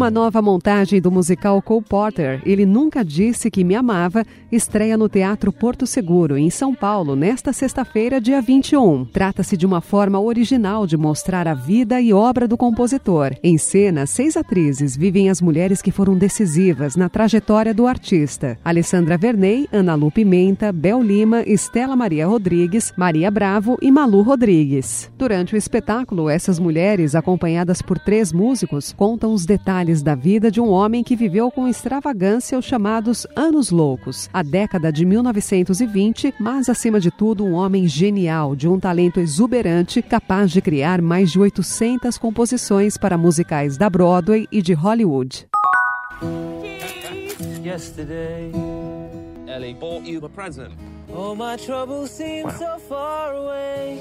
Uma nova montagem do musical Cole Porter, Ele Nunca Disse Que Me Amava, estreia no Teatro Porto Seguro, em São Paulo, nesta sexta-feira, dia 21. Trata-se de uma forma original de mostrar a vida e obra do compositor. Em cena, seis atrizes vivem as mulheres que foram decisivas na trajetória do artista. Alessandra Verney, Ana Lu Pimenta, Bel Lima, Estela Maria Rodrigues, Maria Bravo e Malu Rodrigues. Durante o espetáculo, essas mulheres, acompanhadas por três músicos, contam os detalhes detalhes da vida de um homem que viveu com extravagância os chamados Anos Loucos, a década de 1920, mas acima de tudo um homem genial, de um talento exuberante, capaz de criar mais de 800 composições para musicais da Broadway e de Hollywood. Yesterday, Ellie bought you a present. Oh, my troubles seem so far away.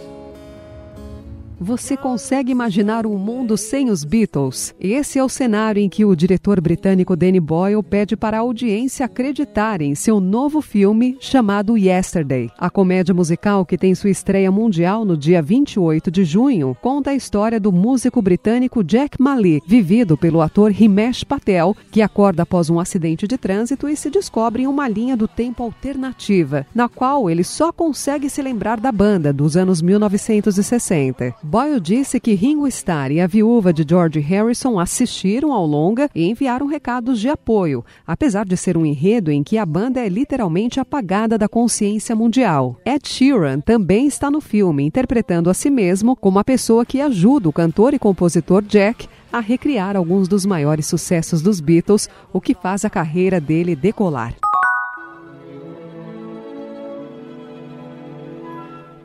Você consegue imaginar um mundo sem os Beatles? Esse é o cenário em que o diretor britânico Danny Boyle pede para a audiência acreditar em seu novo filme chamado Yesterday. A comédia musical, que tem sua estreia mundial no dia 28 de junho, conta a história do músico britânico Jack Mali, vivido pelo ator Himesh Patel, que acorda após um acidente de trânsito e se descobre em uma linha do tempo alternativa, na qual ele só consegue se lembrar da banda dos anos 1960. Boyle disse que Ringo Starr e a viúva de George Harrison assistiram ao longa e enviaram recados de apoio, apesar de ser um enredo em que a banda é literalmente apagada da consciência mundial. Ed Sheeran também está no filme, interpretando a si mesmo como a pessoa que ajuda o cantor e compositor Jack a recriar alguns dos maiores sucessos dos Beatles, o que faz a carreira dele decolar.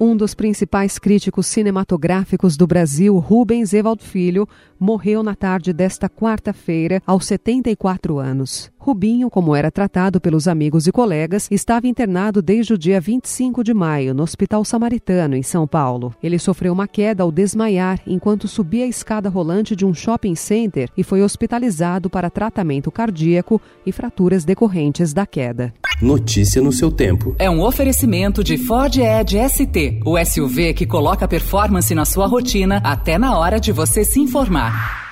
Um dos principais críticos cinematográficos do Brasil, Rubens Evald Filho, morreu na tarde desta quarta-feira, aos 74 anos. Rubinho, como era tratado pelos amigos e colegas, estava internado desde o dia 25 de maio no Hospital Samaritano, em São Paulo. Ele sofreu uma queda ao desmaiar enquanto subia a escada rolante de um shopping center e foi hospitalizado para tratamento cardíaco e fraturas decorrentes da queda. Notícia no seu tempo. É um oferecimento de Ford Edge ST, o SUV que coloca performance na sua rotina até na hora de você se informar.